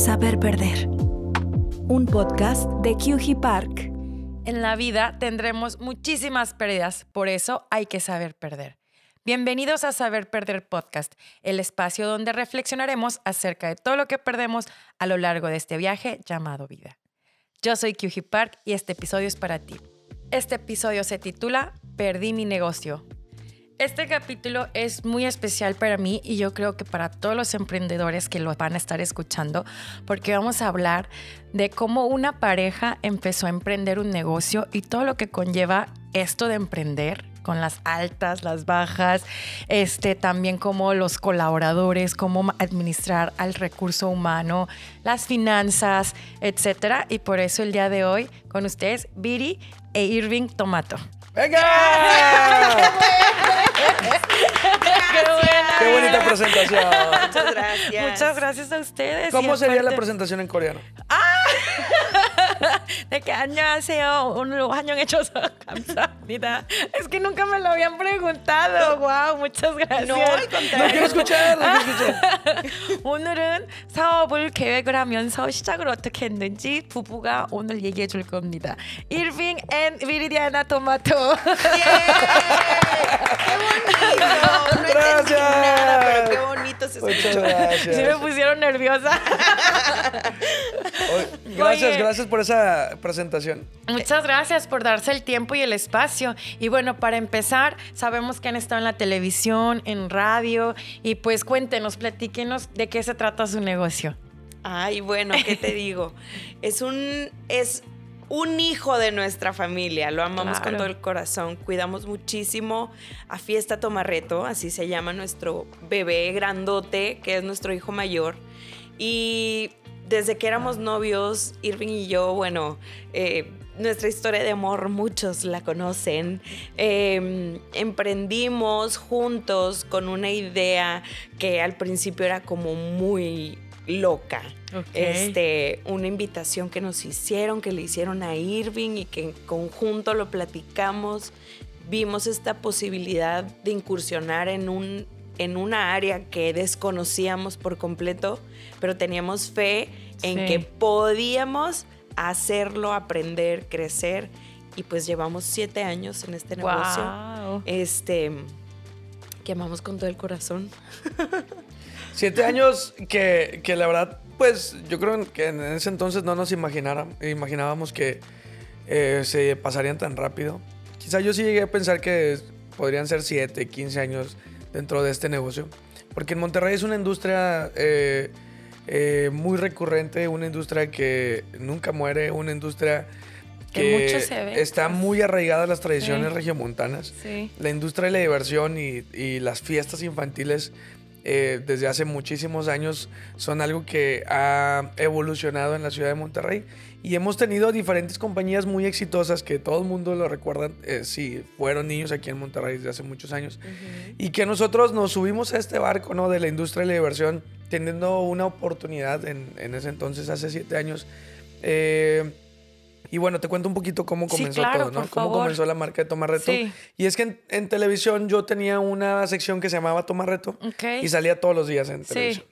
Saber Perder. Un podcast de QG Park. En la vida tendremos muchísimas pérdidas, por eso hay que saber perder. Bienvenidos a Saber Perder Podcast, el espacio donde reflexionaremos acerca de todo lo que perdemos a lo largo de este viaje llamado vida. Yo soy QG Park y este episodio es para ti. Este episodio se titula Perdí mi negocio, este capítulo es muy especial para mí y yo creo que para todos los emprendedores que lo van a estar escuchando, porque vamos a hablar de cómo una pareja empezó a emprender un negocio y todo lo que conlleva esto de emprender con las altas, las bajas, este también como los colaboradores, cómo administrar al recurso humano, las finanzas, etcétera, y por eso el día de hoy con ustedes Viri e Irving Tomato. ¡Venga! ¡Qué bonita presentación! Muchas gracias. Muchas gracias a ustedes. ¿Cómo Y sería la aparte- presentación en coreano? De que 안녕하세요. 오늘 환영해줘서 감사합니다. Es que nunca me lo habían preguntado. Wow, muchas gracias. No, al No quiero contrario. escuchar, no quiero escuchar. 오늘은 사업을 계획을 하면서 시작을 어떻게 했는지 부부가 오늘 얘기해 줄 겁니다. Irving and Viridiana Tomato. ¡Qué bonito! No entendí Gracias. nada, pero qué bonito se Muchas escuchó. gracias. Sí me pusieron nerviosa. Oye, Gracias, Oye. gracias por esa presentación. Muchas gracias por darse el tiempo y el espacio. Y bueno, para empezar, sabemos que han estado en la televisión, en radio, y pues cuéntenos, platíquenos de qué se trata su negocio. Ay, bueno, ¿qué te digo? Es un, es un hijo de nuestra familia. Lo amamos Claro. con todo el corazón. Cuidamos muchísimo a Fiesta Tomarreto, así se llama nuestro bebé grandote, que es nuestro hijo mayor. Y desde que éramos novios, Irving y yo, bueno, eh, nuestra historia de amor, muchos la conocen. Eh, emprendimos juntos con una idea que al principio era como muy loca. Este, una invitación que nos hicieron, que le hicieron a Irving y que en conjunto lo platicamos. Vimos esta posibilidad de incursionar en un en una área que desconocíamos por completo, pero teníamos fe en Sí. que podíamos hacerlo, aprender, crecer. Y pues llevamos siete años en este negocio. Wow. Este, que amamos con todo el corazón. Siete años que, que la verdad, pues yo creo que en ese entonces no nos imaginábamos que eh, se pasarían tan rápido. Quizá yo sí llegué a pensar que podrían ser 7, 15 años dentro de este negocio. Porque en Monterrey es una industria eh, eh, muy recurrente, una industria que nunca muere, una industria Que que, mucho se ve, está pues. muy arraigada a las tradiciones Sí. regiomontanas. Sí. La industria de la diversión y, y las fiestas infantiles eh, desde hace muchísimos años son algo que ha evolucionado en la ciudad de Monterrey y hemos tenido diferentes compañías muy exitosas que todo el mundo lo recuerda eh, si fueron niños aquí en Monterrey desde hace muchos años y que nosotros nos subimos a este barco ¿no? de la industria de la diversión teniendo una oportunidad en, en ese entonces, hace siete años. Eh, y bueno, te cuento un poquito cómo Sí, comenzó claro, todo, ¿no? por Cómo favor. comenzó la marca de Tomarreto. Sí. Y es que en, en televisión yo tenía una sección que se llamaba Tomarreto Ok. y salía todos los días en Sí. televisión.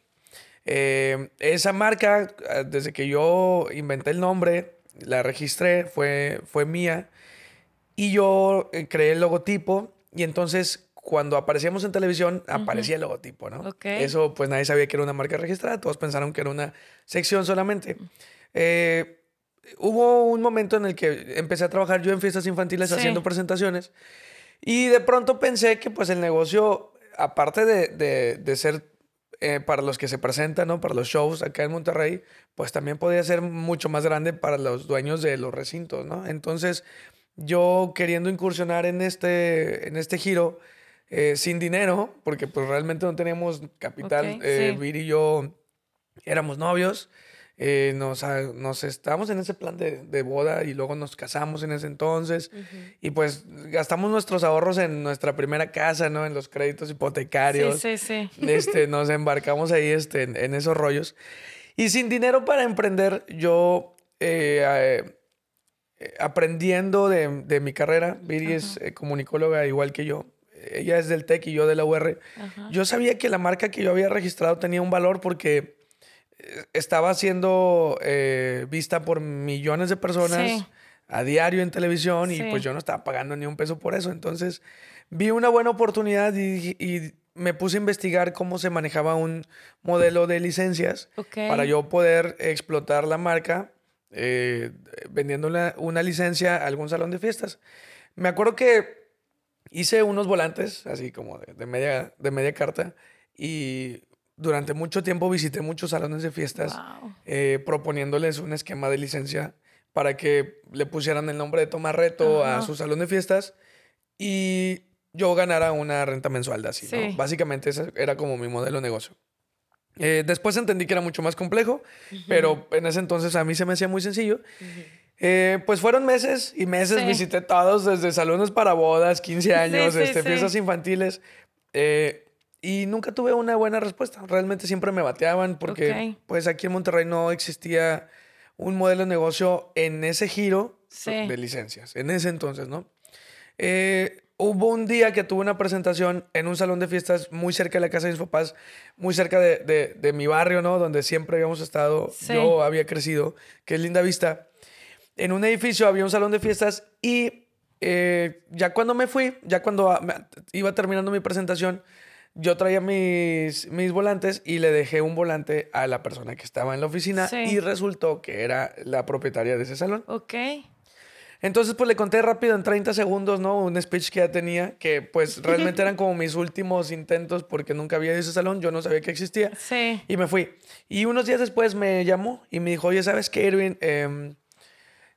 Eh, esa marca, eh, desde que yo inventé el nombre, la registré, fue, fue mía. Y yo eh, creé el logotipo y entonces cuando aparecíamos en televisión aparecía el logotipo, ¿no? Ok. Eso pues nadie sabía que era una marca registrada, todos pensaron que era una sección solamente. Eh, hubo un momento en el que empecé a trabajar yo en fiestas infantiles Sí. haciendo presentaciones y de pronto pensé que pues el negocio, aparte de, de- de ser eh, para los que se presentan, ¿no? Para los shows acá en Monterrey, pues también podía ser mucho más grande para los dueños de los recintos, ¿no? Entonces, yo queriendo incursionar en este, en este giro, eh, sin dinero, porque pues realmente no teníamos capital, Ok, eh, sí. Vir y yo éramos novios, eh, nos, nos estábamos en ese plan de, de boda y luego nos casamos en ese entonces y pues gastamos nuestros ahorros en nuestra primera casa, ¿no? En los créditos hipotecarios. Sí, sí, sí. Este, nos embarcamos ahí este, en, en esos rollos. Y sin dinero para emprender, yo eh, eh, eh, aprendiendo de, de mi carrera, Viri es eh, comunicóloga igual que yo. Ella es del TEC y yo de la UR. Ajá. Yo sabía que la marca que yo había registrado tenía un valor porque estaba siendo eh, vista por millones de personas Sí. a diario en televisión Sí. y pues yo no estaba pagando ni un peso por eso. Entonces vi una buena oportunidad y, y me puse a investigar cómo se manejaba un modelo de licencias para yo poder explotar la marca eh, vendiendo una, una licencia a algún salón de fiestas. Me acuerdo que hice unos volantes, así como de, de media, de media carta, y durante mucho tiempo visité muchos salones de fiestas Wow. eh, proponiéndoles un esquema de licencia para que le pusieran el nombre de Tomar Reto a su salón de fiestas y yo ganara una renta mensual de así. Básicamente ese era como mi modelo de negocio. Eh, después entendí que era mucho más complejo, pero en ese entonces a mí se me hacía muy sencillo. Eh, pues fueron meses y meses, Sí. visité todos, desde salones para bodas, 15 años, sí, este, sí. fiestas infantiles, eh, y nunca tuve una buena respuesta. Realmente siempre me bateaban porque Ok. pues aquí en Monterrey no existía un modelo de negocio en ese giro Sí. de licencias, en ese entonces, ¿no? Eh, hubo un día que tuve una presentación en un salón de fiestas muy cerca de la casa de mis papás, muy cerca de, de- de mi barrio, ¿no? Donde siempre habíamos estado, Sí. yo había crecido, que es Linda Vista. En un edificio había un salón de fiestas y eh, ya cuando me fui, ya cuando ah, iba terminando mi presentación, yo traía mis, mis volantes y le dejé un volante a la persona que estaba en la oficina Sí. y resultó que era la propietaria de ese salón. Ok. Entonces, pues le conté rápido en 30 segundos, ¿no? Un speech que ya tenía, que pues realmente eran como mis últimos intentos porque nunca había ido a ese salón, yo no sabía que existía. Sí. Y me fui. Y unos días después me llamó y me dijo, oye, ¿sabes qué, Irving? Em,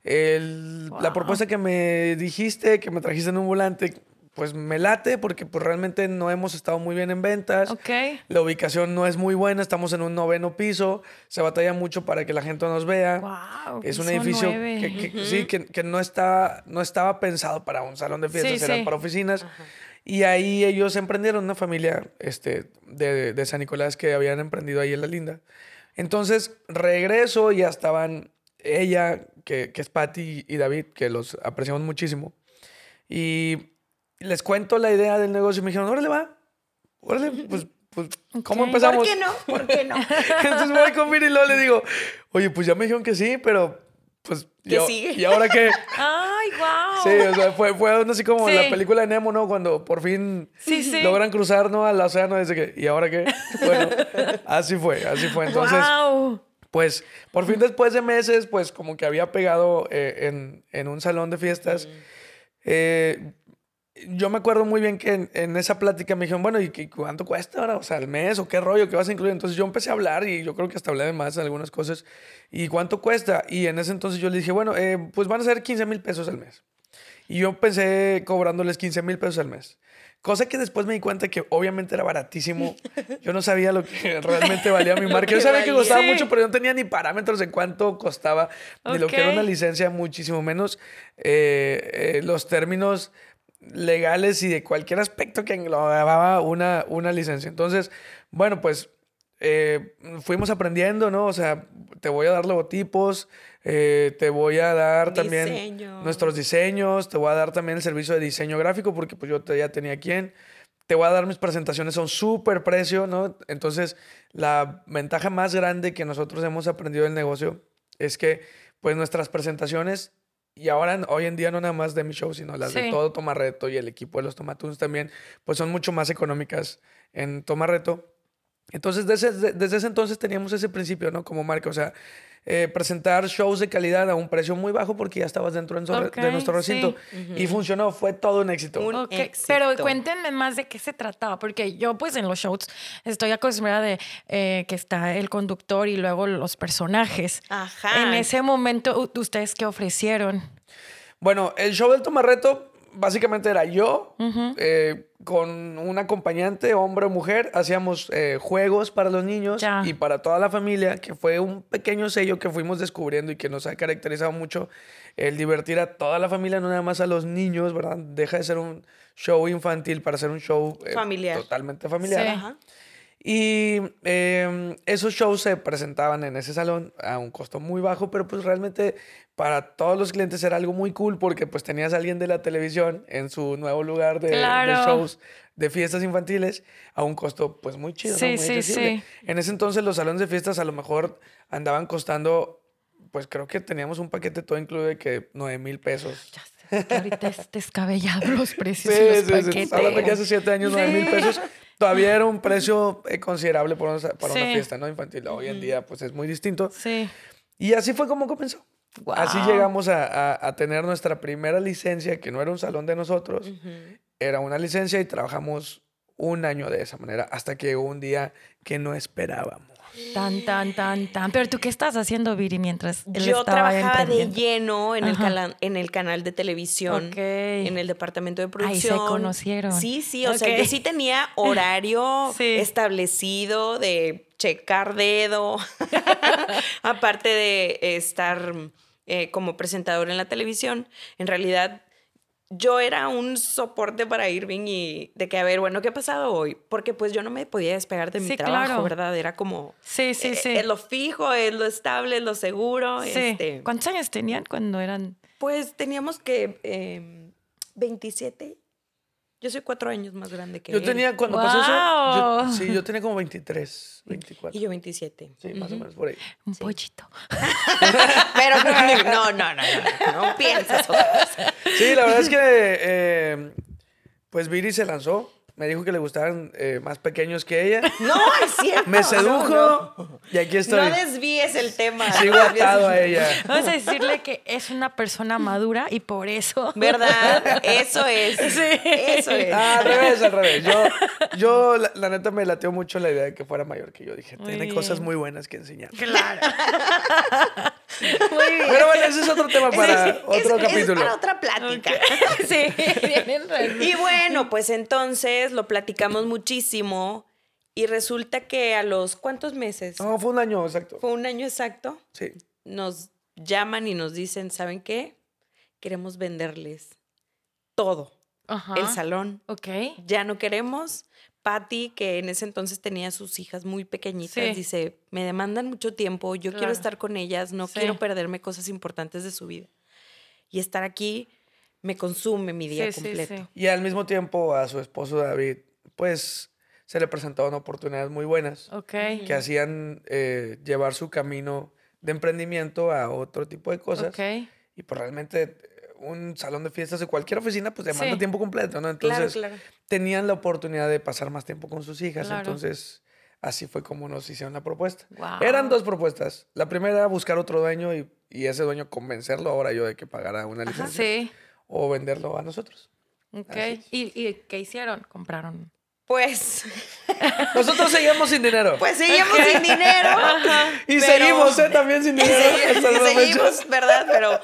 el- La propuesta que me dijiste, que me trajiste en un volante, pues me late porque pues realmente no hemos estado muy bien en ventas. Ok. La ubicación no es muy buena, estamos en un noveno piso, se batalla mucho para que la gente nos vea. Wow. Es un edificio nueve. que, que- sí, que, que no, está, no estaba pensado para un salón de fiestas, Sí, era sí. para oficinas. Y ahí ellos emprendieron una familia este, de, de San Nicolás que habían emprendido ahí en La Linda. Entonces regreso y ya estaban ella, que, que es Patty y David, que los apreciamos muchísimo. Y les cuento la idea del negocio y me dijeron, órale, va, órale, pues, pues ¿cómo Ok. empezamos? ¿Por qué no? ¿Por qué no? Entonces voy con Viri y luego le digo, oye, pues ya me dijeron que sí, pero pues... ¿Qué ¿y a- sigue? ¿Y ahora qué? Ay, wow. Sí, o sea, fue, fue así como Sí. la película de Nemo, ¿no? Cuando por fin Sí, sí. logran cruzar, ¿no? Al océano, desde que, ¿y ahora qué? Bueno, así fue, así fue. Entonces, wow. pues, por fin después de meses, pues como que había pegado eh, en, en un salón de fiestas. Eh, yo me acuerdo muy bien que en, en esa plática me dijeron, bueno, ¿y cuánto cuesta ahora? O sea, al mes o qué rollo, qué vas a incluir. Entonces yo empecé a hablar y yo creo que hasta hablé de más en algunas cosas. ¿Y cuánto cuesta? Y en ese entonces yo le dije, bueno, eh, pues van a ser 15 mil pesos al mes. Y yo pensé cobrándoles 15 mil pesos al mes. Cosa que después me di cuenta que obviamente era baratísimo. Yo no sabía lo que realmente valía mi marca. Yo sabía que costaba mucho, pero yo no tenía ni parámetros de cuánto costaba, ni lo que era una licencia, muchísimo menos eh, eh, los términos legales y de cualquier aspecto que englobaba una, una licencia. Entonces, bueno, pues eh, fuimos aprendiendo, ¿no? O sea, te voy a dar logotipos, eh, te voy a dar también Diseño. nuestros diseños, te voy a dar también el servicio de diseño gráfico porque pues yo te- ya tenía quien. Te voy a dar mis presentaciones a un súper precio, ¿no? Entonces, la ventaja más grande que nosotros hemos aprendido del negocio es que, pues, nuestras presentaciones, y ahora, hoy en día, no nada más de mi show, sino las de todo Tomarreto y el equipo de los Tomatunes también, pues son mucho más económicas en Tomarreto. Entonces, desde, de- desde ese entonces teníamos ese principio, ¿no? Como marca, o sea, eh, presentar shows de calidad a un precio muy bajo porque ya estabas dentro de nuestro- Ok, de nuestro recinto. Y funcionó, fue todo un éxito. Un Ok, éxito. Pero cuéntenme más de qué se trataba, porque yo pues en los shows estoy acostumbrada de eh, que está el conductor y luego los personajes. Ajá. En ese momento, ¿ustedes qué ofrecieron? Bueno, el show del Tomarreto básicamente era yo eh, con un acompañante, hombre o mujer. Hacíamos eh, juegos para los niños Ya. y para toda la familia, que fue un pequeño sello que fuimos descubriendo y que nos ha caracterizado mucho el divertir a toda la familia, no nada más a los niños, ¿verdad? Deja de ser un show infantil para ser un show eh, Familiar. totalmente familiar. Sí. Ajá. Y eh, esos shows se presentaban en ese salón a un costo muy bajo, pero pues realmente para todos los clientes era algo muy cool porque pues tenías a alguien de la televisión en su nuevo lugar de, shows de fiestas infantiles a un costo pues muy chido. ¿no? Sí, muy sí, accesible. sí. En ese entonces los salones de fiestas a lo mejor andaban costando, pues creo que teníamos un paquete todo incluido de que 9 mil pesos. Ya sé, ahorita es descabellado los Sí, precios sí, y los sí, paquetes. estás hablando que hace siete años 9 mil Sí. pesos todavía era un precio eh, considerable para, una, para una Sí. fiesta no infantil. Hoy en día pues es muy distinto. Sí. Y así fue como comenzó. Así llegamos a, a- a tener nuestra primera licencia, que no era un salón de nosotros, era una licencia y trabajamos un año de esa manera, hasta que llegó un día que no esperábamos. Tan, tan, tan, tan. Pero tú, ¿qué estás haciendo, Viri, mientras él Yo estaba trabajaba de lleno en el, cala- en el canal de televisión, Ok. en el departamento de Ahí se producción. conocieron. Sí, sí, o sea, yo sí tenía horario Sí. establecido de checar dedo, aparte de estar eh, como presentador en la televisión. En realidad, yo era un soporte para Irving y de que, a ver, bueno, ¿qué ha pasado hoy? Porque pues yo no me podía despegar de mi Sí, trabajo, claro. ¿verdad? Era como... Sí, sí, eh, sí. Es lo fijo, es lo estable, es lo seguro. Sí. Este, ¿Cuántos años tenían cuando eran? pues teníamos que eh, 27. Yo soy cuatro años más grande que Yo él. tenía, cuando pasó eso, yo, sí, yo tenía como 23, 24. Y yo 27. Sí, más o menos por ahí. Un pollito. Pero no, no, no, no, no, no piensas otra cosa. Sí, la verdad es que, eh, pues Viri se lanzó, me dijo que le gustaban eh, más pequeños que ella, No, es cierto. me sedujo No, no. y aquí estoy. No desvíes el tema. Sigo atado a ella. Vamos a decirle que es una persona madura y por eso. ¿Verdad? Eso es. Eso es. Ah, al revés, al revés. Yo, yo la, la neta, me lateó mucho la idea de que fuera mayor que yo. Dije, Muy tiene bien. cosas muy buenas que enseñar. Claro. Muy bien. Pero bueno, ese es otro tema para Es- otro es capítulo. para otra plática. Sí, tienen razón. Y bueno, pues entonces lo platicamos muchísimo y resulta que a los cuántos meses, No, fue un año exacto. fue un año exacto, Sí. nos llaman y nos dicen, ¿saben qué? Queremos venderles todo, Ajá. el salón. Ok. Ya no queremos. Patty, que en ese entonces tenía sus hijas muy pequeñitas, Sí. dice, me demandan mucho tiempo, yo Claro. quiero estar con ellas, no Sí. quiero perderme cosas importantes de su vida. Y estar aquí me consume mi día Sí, completo. sí. Y al mismo tiempo a su esposo David, pues se le presentaban oportunidades muy buenas Ok. que hacían eh, llevar su camino de emprendimiento a otro tipo de cosas. Ok. Y pues realmente un salón de fiestas de cualquier oficina pues demanda Sí. tiempo completo, ¿no? Entonces claro. tenían la oportunidad de pasar más tiempo con sus hijas. Claro. Entonces así fue como nos hicieron la propuesta. Eran dos propuestas. La primera era buscar otro dueño y, y ese dueño convencerlo ahora yo de que pagara una licencia Sí. o venderlo a nosotros. Ok. ¿Y, ¿Y qué hicieron? Compraron. Pues, Nosotros seguimos sin dinero. pues seguimos sin dinero. y pero- seguimos, ¿eh? También sin dinero. y seguimos, ¿verdad? Pero,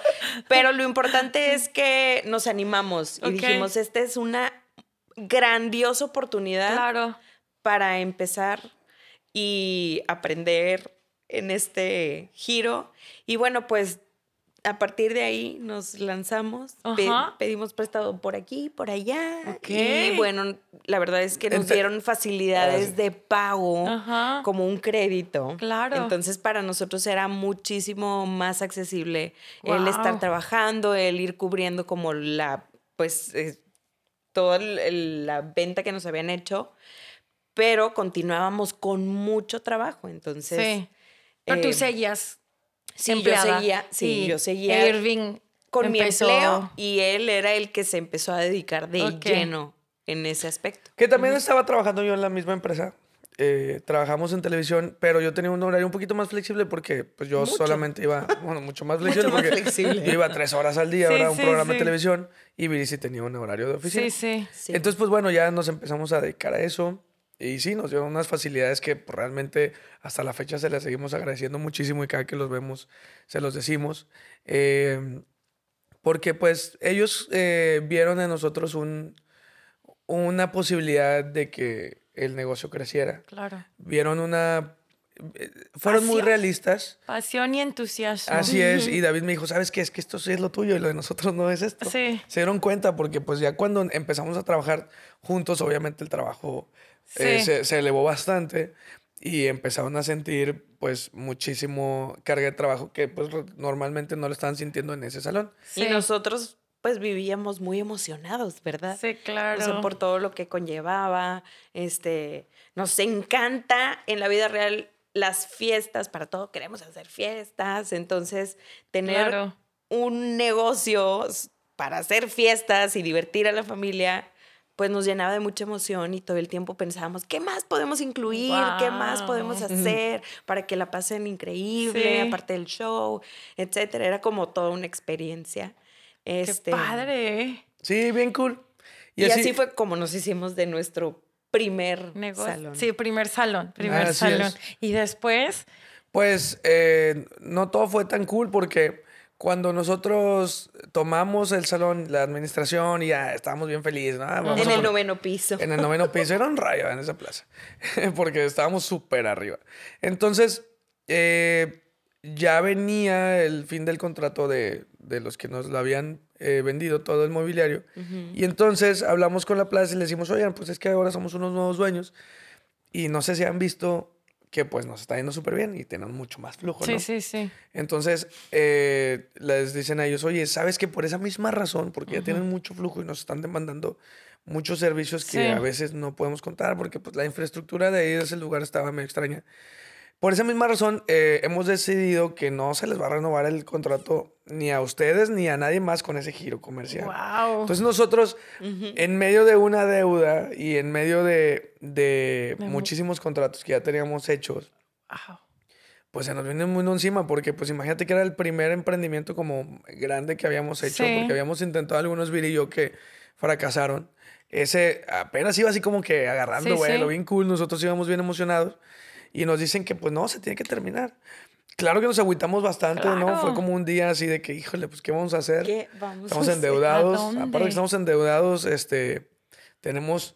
pero lo importante es que nos animamos y dijimos, esta es una grandiosa oportunidad Claro. para empezar y aprender en este giro. Y bueno, pues a partir de ahí nos lanzamos, pe- pedimos prestado por aquí, por allá. Y bueno, la verdad es que nos dieron facilidades de pago Ajá. como un crédito. Claro. Entonces para nosotros era muchísimo más accesible el estar trabajando, el ir cubriendo como la, pues, eh, toda la venta que nos habían hecho, pero continuábamos con mucho trabajo. Entonces, sí. Pero tú eh, seguías. Sí, yo empleada. seguía, sí, Y yo seguía Irving con mi empleo y él era el que se empezó a dedicar de lleno en ese aspecto. Que también estaba trabajando yo en la misma empresa. Eh, trabajamos en televisión, pero yo tenía un horario un poquito más flexible porque pues yo Mucho. solamente iba, bueno, mucho más flexible Mucho más porque flexible. yo iba tres horas al día, Sí, ¿verdad? Un sí, programa de televisión y Viri sí tenía un horario de oficina. Sí, sí. Sí. Entonces, pues bueno, ya nos empezamos a dedicar a eso. Y sí, nos dieron unas facilidades que pues, realmente hasta la fecha se las seguimos agradeciendo muchísimo y cada que los vemos se los decimos. Eh, porque pues ellos eh, vieron en nosotros un, una posibilidad de que el negocio creciera. Claro. Vieron una... eh, Fueron muy realistas. Pasión y entusiasmo. Así es, y David me dijo, ¿sabes qué? Es que esto sí es lo tuyo y lo de nosotros no es esto. Sí. Se dieron cuenta porque pues ya cuando empezamos a trabajar juntos, obviamente el trabajo eh, se, se elevó bastante y empezaron a sentir pues muchísimo carga de trabajo que pues normalmente no lo estaban sintiendo en ese salón. Sí. Y nosotros pues vivíamos muy emocionados, ¿verdad? Sí, claro. O sea, por todo lo que conllevaba. Este, nos encanta en la vida real las fiestas, para todo queremos hacer fiestas. Entonces, tener Claro. un negocio para hacer fiestas y divertir a la familia, pues nos llenaba de mucha emoción y todo el tiempo pensábamos, ¿qué más podemos incluir? ¿Qué más podemos hacer para que la pasen increíble, Sí. aparte del show, etcétera? Era como toda una experiencia. Este, Qué padre. Sí, bien cool. Y, así, fue como nos hicimos de nuestro primer Negocio. salón. Sí, primer salón, primer Así salón. es. Y después, Pues eh, no todo fue tan cool porque cuando nosotros tomamos el salón, la administración, y ya estábamos bien felices, ¿no? Ah, vamos En a el noveno piso. En el noveno piso. Era un rayo en esa plaza. Porque estábamos súper arriba. Entonces, eh, ya venía el fin del contrato de, de los que nos lo habían eh, vendido todo el mobiliario. Y entonces hablamos con la plaza y le decimos, oigan, pues es que ahora somos unos nuevos dueños. Y no sé si han visto que pues nos está yendo súper bien y tenemos mucho más flujo, sí, ¿no? sí, sí. Entonces, eh, les dicen a ellos, oye, ¿sabes que por esa misma razón, porque ya tienen mucho flujo y nos están demandando muchos servicios que Sí. a veces no podemos contar porque pues, la infraestructura de ahí de ese lugar estaba medio extraña? Por esa misma razón, eh, hemos decidido que no se les va a renovar el contrato ni a ustedes ni a nadie más con ese giro comercial. Wow. Entonces nosotros, en medio de una deuda y en medio de, de De mu- muchísimos contratos que ya teníamos hechos, Wow. pues se nos viene muy encima, porque pues imagínate que era el primer emprendimiento como grande que habíamos hecho, Sí. porque habíamos intentado algunos Viri y yo que fracasaron. Ese apenas iba así como que agarrando Sí, vuelo, sí. bien cool, nosotros íbamos bien emocionados y nos dicen que pues no, se tiene que terminar. Claro que nos agüitamos bastante, ¿no? Claro. Fue como un día así de que, híjole, pues ¿qué vamos a hacer? ¿Qué vamos Estamos a hacer? endeudados. ¿A? Aparte que estamos endeudados, este, tenemos,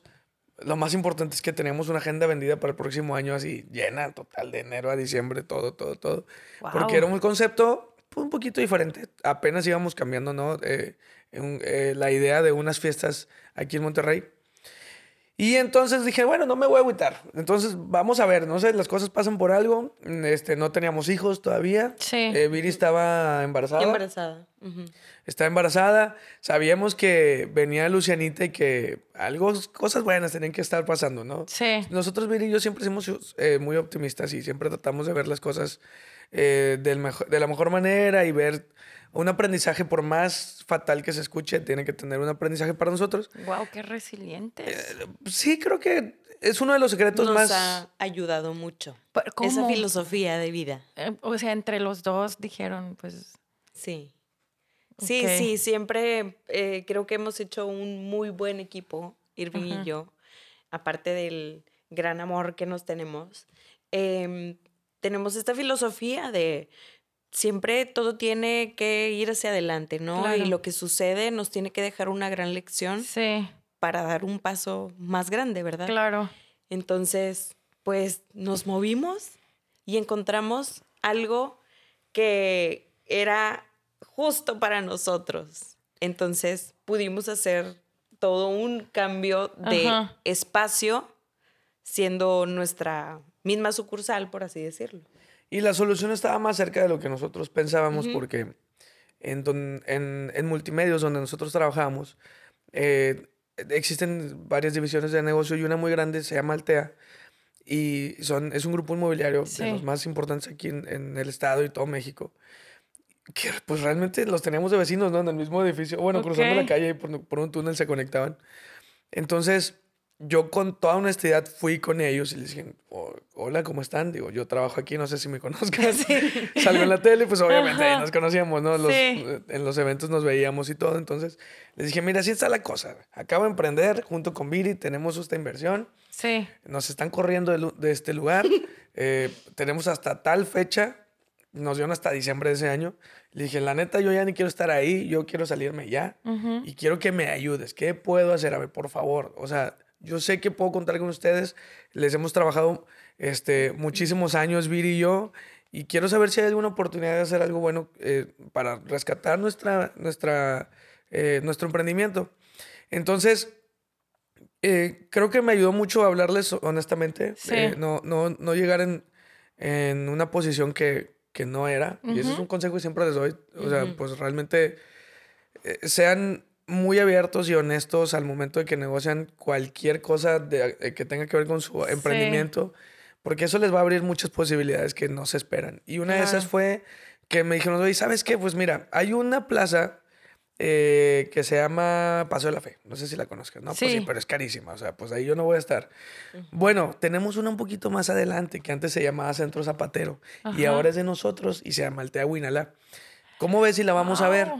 lo más importante es que tenemos una agenda vendida para el próximo año así llena, total, de enero a diciembre, todo, todo, todo. Wow. Porque era un concepto pues, un poquito diferente. Apenas íbamos cambiando, ¿no? Eh, un- eh, la idea de unas fiestas aquí en Monterrey. Y entonces dije, bueno, no me voy a agüitar. Entonces vamos a ver, no sé, las cosas pasan por algo. Este, no teníamos hijos todavía. Sí. Eh, Viri estaba embarazada. Embarazada. Está embarazada. Sabíamos que venía Lucianita y que algo, cosas buenas tenían que estar pasando, ¿no? Sí. Nosotros, Viri y yo, siempre somos eh, muy optimistas y siempre tratamos de ver las cosas eh, del de la mejor manera y ver un aprendizaje, por más fatal que se escuche, tiene que tener un aprendizaje para nosotros. Wow, qué resilientes. Sí, creo que es uno de los secretos Nos más... ha ayudado mucho. Pero, Esa ¿cómo? filosofía de vida. Eh, o sea, entre los dos dijeron, pues, Sí. Sí, sí, siempre eh, creo que hemos hecho un muy buen equipo, Irving y yo, aparte del gran amor que nos tenemos. em, tenemos esta filosofía de siempre todo tiene que ir hacia adelante, ¿no? Claro. Y lo que sucede nos tiene que dejar una gran lección sí, para dar un paso más grande, ¿verdad? claro. Entonces, pues nos movimos y encontramos algo que era justo para nosotros. Entonces pudimos hacer todo un cambio de Ajá. espacio siendo nuestra misma sucursal, por así decirlo. Y la solución estaba más cerca de lo que nosotros pensábamos porque en, don- en, en multimedios donde nosotros trabajamos eh, existen varias divisiones de negocio y una muy grande se llama Altea y son, es un grupo inmobiliario Sí. de los más importantes aquí en, en el estado y todo México. Que pues realmente los teníamos de vecinos, ¿no? En el mismo edificio. Bueno, cruzando la calle y por, por un túnel se conectaban. Entonces, yo con toda honestidad fui con ellos y les dije, "Oh, hola, ¿cómo están? Digo, yo trabajo aquí, no sé si me conozcan. Salgo en la tele, pues obviamente ahí nos conocíamos, ¿no? Los- Sí. En los eventos nos veíamos y todo. Entonces, les dije, mira, así está la cosa. Acabo de emprender junto con Viri, tenemos esta inversión, Sí, nos están corriendo de, de este lugar, eh, tenemos hasta tal fecha, nos dieron hasta diciembre de ese año. Le dije, la neta, yo ya ni quiero estar ahí, yo quiero salirme ya ujú, y quiero que me ayudes. ¿Qué puedo hacer? A ver, por favor. O sea, yo sé que puedo contar con ustedes. Les hemos trabajado este, muchísimos años, Viri y yo, y quiero saber si hay alguna oportunidad de hacer algo bueno eh, para rescatar nuestra, nuestra, eh, nuestro emprendimiento. Entonces, eh, creo que me ayudó mucho a hablarles honestamente. Sí. eh, no, no, no llegar en, en una posición que, que no era. Y ese es un consejo que siempre les doy. O sea, Ujú. pues realmente eh, sean muy abiertos y honestos al momento de que negocian cualquier cosa de- eh, que tenga que ver con su emprendimiento, porque eso les va a abrir muchas posibilidades que no se esperan. Y una de esas fue que me dijeron, oye, ¿sabes qué? Pues mira, hay una plaza eh, que se llama Paso de la Fe. No sé si la conozcas, ¿no? Pues sí, Sí. pero es carísima, o sea, pues ahí yo no voy a estar. Bueno, tenemos una un poquito más adelante que antes se llamaba Centro Zapatero y ahora es de nosotros y se llama Altea Huinalá. ¿Cómo ves si la vamos a ver?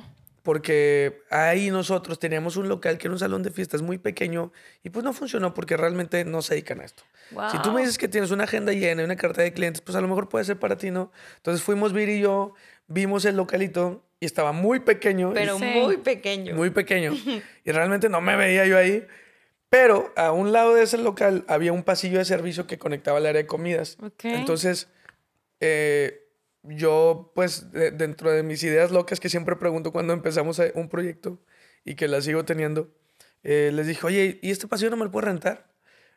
Porque ahí nosotros teníamos un local que era un salón de fiestas muy pequeño y pues no funcionó porque realmente no se dedican a esto. Si tú me dices que tienes una agenda llena y una carta de clientes, pues a lo mejor puede ser para ti, ¿no? Entonces fuimos Vir y yo, vimos el localito y estaba muy pequeño. Pero muy pequeño. muy pequeño. y realmente no me veía yo ahí. Pero a un lado de ese local había un pasillo de servicio que conectaba al área de comidas. Ok. Entonces, eh, yo, pues, de- dentro de mis ideas locas que siempre pregunto cuando empezamos un proyecto y que las sigo teniendo, eh, les dije, oye, ¿y este pasillo no me lo puedo rentar?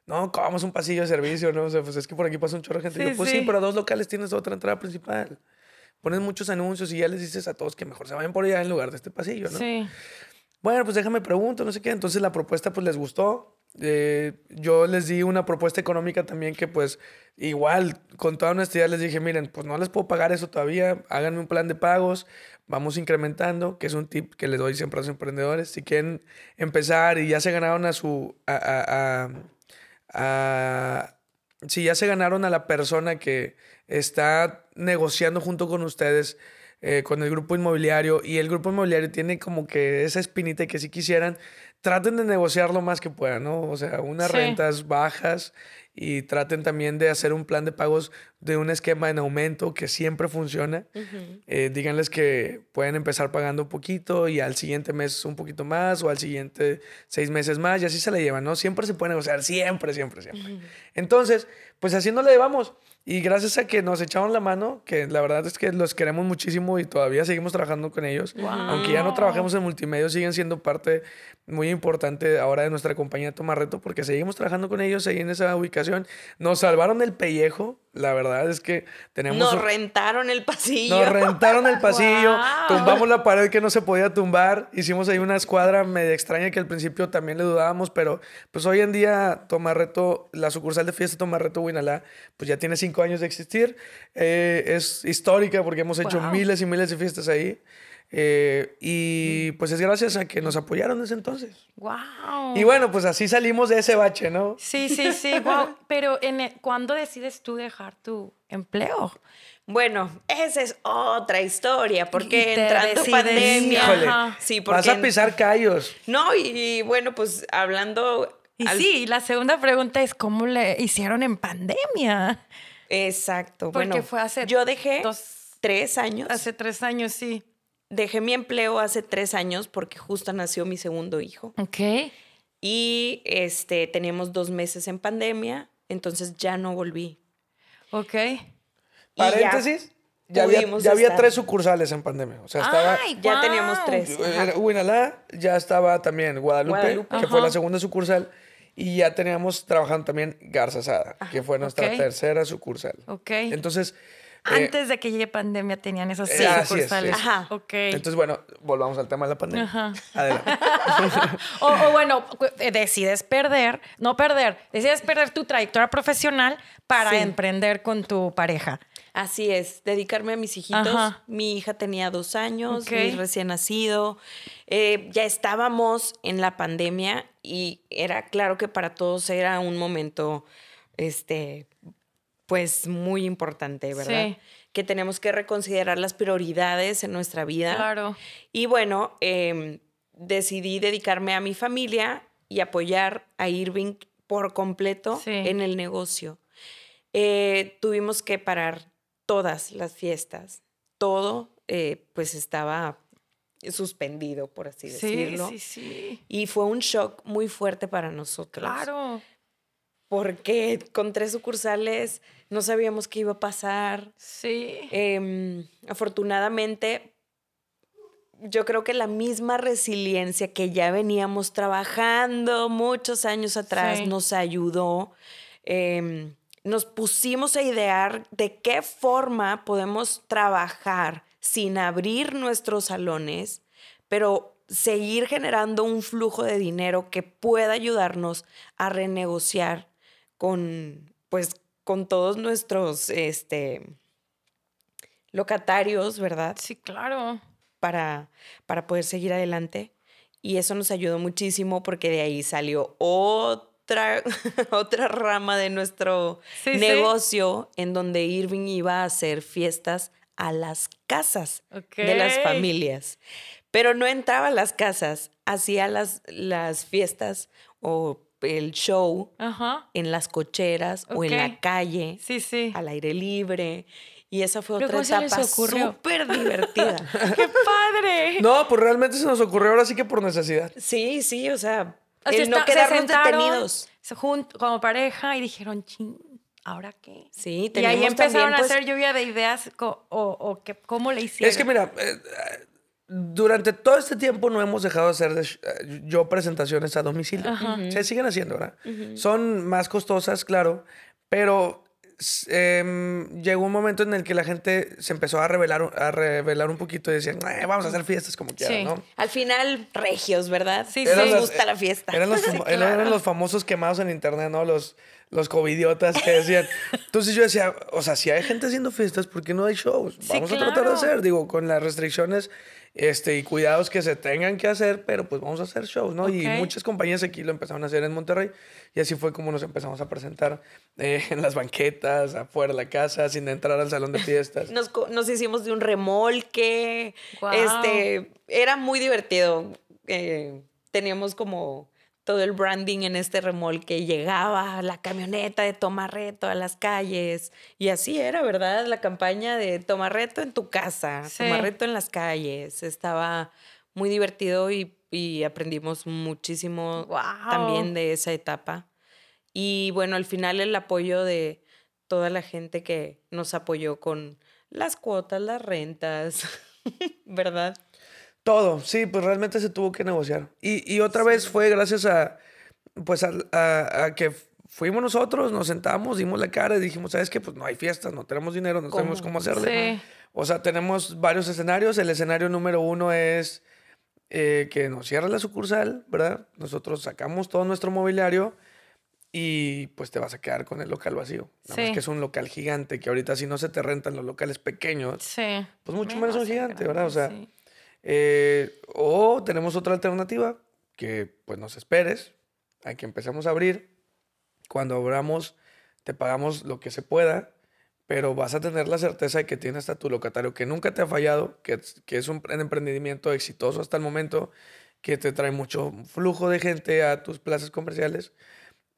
No, ¿cómo es un pasillo de servicio? No, o sea, pues es que por aquí pasa un chorro de gente. Y Sí, yo, pues sí. sí. pero a dos locales tienes otra entrada principal. Pones muchos anuncios y ya les dices a todos que mejor se vayan por allá en lugar de este pasillo, ¿no? Sí. Bueno, pues déjame pregunto, no sé qué. Entonces la propuesta pues les gustó. Eh, yo les di una propuesta económica también que pues igual, con toda honestidad les dije, miren, pues no les puedo pagar eso todavía, háganme un plan de pagos, vamos incrementando, que es un tip que les doy siempre a los emprendedores. Si quieren empezar y ya se ganaron a su... a- a- a- si ya se ganaron a la persona que está negociando junto con ustedes, eh, con el grupo inmobiliario, y el grupo inmobiliario tiene como que esa espinita que si quisieran, traten de negociar lo más que puedan, ¿no? O sea, unas Sí. rentas bajas y traten también de hacer un plan de pagos de un esquema en aumento que siempre funciona. Eh, díganles que pueden empezar pagando poquito y al siguiente mes un poquito más o al siguiente seis meses más y así se la llevan, ¿no? Siempre se puede negociar, siempre, siempre, siempre. Entonces, pues haciendo le llevamos. Y gracias a que nos echaron la mano, que la verdad es que los queremos muchísimo y todavía seguimos trabajando con ellos. Aunque ya no trabajemos en multimedia, siguen siendo parte muy importante ahora de nuestra compañía Tomarreto porque seguimos trabajando con ellos ahí en esa ubicación. Nos salvaron el pellejo, la verdad es que tenemos... Nos rentaron el pasillo. nos rentaron el pasillo, Guau. tumbamos la pared que no se podía tumbar, hicimos ahí una escuadra media extraña que al principio también le dudábamos, pero pues hoy en día Tomarreto, la sucursal de fiesta Tomarreto Huinalá, pues ya tiene cinco años de existir, Eh, es histórica porque hemos hecho Guau. miles y miles de fiestas ahí. Eh, y pues es gracias a que nos apoyaron desde entonces. Wow. Y bueno, pues así salimos de ese bache, ¿no? Sí, sí, sí, wow. Pero en el- ¿cuándo decides tú dejar tu empleo? Bueno, esa es otra historia, porque entrando decides- pandemia. Híjole. Sí, porque vas a pisar callos. No, y, y bueno, pues hablando. Y al- sí, la segunda pregunta es ¿cómo le hicieron en pandemia? Exacto. Porque bueno, fue hace yo dejé dos- tres años. Hace tres años, sí. Dejé mi empleo hace tres años porque justo nació mi segundo hijo. Ok. Y este, teníamos dos meses en pandemia, entonces ya no volví. Ok. Y Paréntesis, ya, había, ya había tres sucursales en pandemia. O sea, estaba... Ay, Ya teníamos tres. Ajá. Huinalá, ya estaba también Guadalupe, Guadalupe. que fue la segunda sucursal, y ya teníamos trabajando también Garza Sada, que fue nuestra tercera sucursal. Ok. Entonces, eh, Antes de que llegue pandemia tenían esas Sí, seis así es, sucursales. sí. Ajá. Ok. entonces, bueno, volvamos al tema de la pandemia. Ajá. Adelante. O, o bueno, eh, decides perder, no perder, decides perder tu trayectoria profesional para Sí. emprender con tu pareja. Así es, dedicarme a mis hijitos. Ajá. Mi hija tenía dos años, mi recién nacido. Eh, ya estábamos en la pandemia y era claro que para todos era un momento, este, pues muy importante, ¿verdad? Sí. Que tenemos que reconsiderar las prioridades en nuestra vida. Claro. Y bueno, em, decidí dedicarme a mi familia y apoyar a Irving por completo Sí. en el negocio. Eh, tuvimos que parar todas las fiestas. Todo, eh, pues estaba suspendido, por así Sí, decirlo. sí, sí. Y fue un shock muy fuerte para nosotros. Claro. Porque con tres sucursales no sabíamos qué iba a pasar. Sí. Em, afortunadamente, yo creo que la misma resiliencia que ya veníamos trabajando muchos años atrás Sí. nos ayudó. Em, nos pusimos a idear de qué forma podemos trabajar sin abrir nuestros salones, pero seguir generando un flujo de dinero que pueda ayudarnos a renegociar con, pues, con todos nuestros este, locatarios, ¿verdad? Sí, claro. Para, para poder seguir adelante. Y eso nos ayudó muchísimo porque de ahí salió otra, otra rama de nuestro Sí, sí. negocio en donde Irving iba a hacer fiestas a las casas de las familias. Pero no entraba a las casas, hacía las, las fiestas o el show Ajá. en las cocheras o en la calle, Sí, sí. al aire libre. Y esa fue otra ¿cómo se les etapa ocurrió? súper divertida. ¡Qué padre! No, pues realmente se nos ocurrió ahora sí que por necesidad. Sí, sí, o sea, O sea, el no está- se quedarnos sentaron, detenidos. se como pareja y dijeron, ching, ¿ahora qué? Sí, Y ahí empezaron también, a pues, hacer lluvia de ideas o, o que, cómo le hicieron. Es que mira, eh, durante todo este tiempo no hemos dejado de hacer de eh, yo presentaciones a domicilio. Se siguen haciendo, ¿verdad? Son más costosas, claro, pero em, llegó un momento en el que la gente se empezó a revelar, a revelar un poquito y decían, "Eh, vamos a hacer fiestas como quieran, Sí. ¿no? Al final, regios, ¿verdad? Sí, sí. las- gusta la fiesta. Eran los, eran los famosos quemados en internet, ¿no? Los, los covidiotas que decían. Entonces yo decía, o sea, si hay gente haciendo fiestas, ¿por qué no hay shows? Sí, Vamos a tratar de hacer, digo, con las restricciones este, y cuidados que se tengan que hacer, pero pues vamos a hacer shows, ¿no? Y Ok. muchas compañías aquí lo empezaron a hacer en Monterrey y así fue como nos empezamos a presentar eh, en las banquetas, afuera de la casa, sin entrar al salón de fiestas. Nos, nos hicimos de un remolque. Guau. Este, era muy divertido. Eh, teníamos como todo el branding en este remolque. Llegaba la camioneta de Tomarreto a las calles. Y así era, ¿verdad? La campaña de Tomarreto en tu casa, Sí. Tomarreto en las calles. Estaba muy divertido y, y aprendimos muchísimo también de esa etapa. Y bueno, al final el apoyo de toda la gente que nos apoyó con las cuotas, las rentas, ¿verdad? Todo, sí, pues realmente se tuvo que negociar. Y, y otra vez fue gracias a, pues a, a- a que fuimos nosotros, nos sentamos, dimos la cara y dijimos, ¿sabes qué? Pues no hay fiestas, no tenemos dinero, no sabemos ¿Cómo? hacerle. Sí. O sea, tenemos varios escenarios. El escenario número uno es eh, que nos cierra la sucursal, ¿verdad? Nosotros sacamos todo nuestro mobiliario y pues te vas a quedar con el local vacío. Nada más Sí. que es un local gigante, que ahorita si no se te rentan los locales pequeños, Sí. Pues mucho menos un gigante, grande, ¿verdad? O sea, sí. Eh, o tenemos otra alternativa, que pues nos esperes a que empecemos a abrir. Cuando abramos, te pagamos lo que se pueda, pero vas a tener la certeza de que tienes a tu locatario que nunca te ha fallado, que, que es un emprendimiento exitoso hasta el momento, que te trae mucho flujo de gente a tus plazas comerciales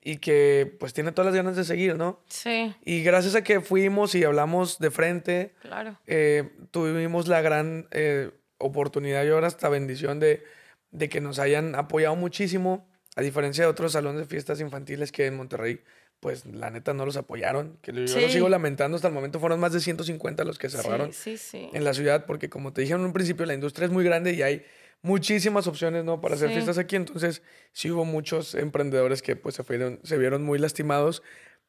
y que pues tiene todas las ganas de seguir, ¿no? Sí, Y gracias a que fuimos y hablamos de frente, claro. eh, tuvimos la gran eh, oportunidad y ahora hasta bendición de, de que nos hayan apoyado muchísimo, a diferencia de otros salones de fiestas infantiles que en Monterrey, pues la neta no los apoyaron, que yo lo Sí. sigo lamentando hasta el momento, fueron más de 150 los que cerraron Sí, sí, sí. en la ciudad, porque como te dije en un principio, la industria es muy grande y hay muchísimas opciones, ¿no? Para hacer fiestas aquí, entonces sí hubo muchos emprendedores que pues se, fueron, se vieron muy lastimados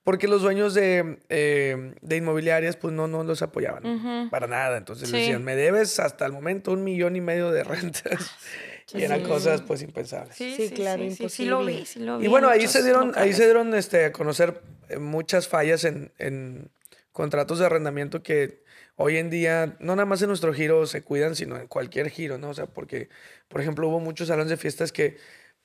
porque los dueños de, eh, de inmobiliarias pues no, no los apoyaban para nada, entonces Sí. le decían, me debes hasta el momento un millón y medio de rentas y eran Sí. cosas pues impensables. Sí, Sí, sí, claro, sí, sí, sí lo vi, imposible. sí lo vi. Y bueno, ahí se dieron, ahí se dieron este, a conocer eh, muchas fallas en, en contratos de arrendamiento que hoy en día, no nada más en nuestro giro se cuidan, sino en cualquier giro, ¿no? O sea, porque, por ejemplo, hubo muchos salones de fiestas que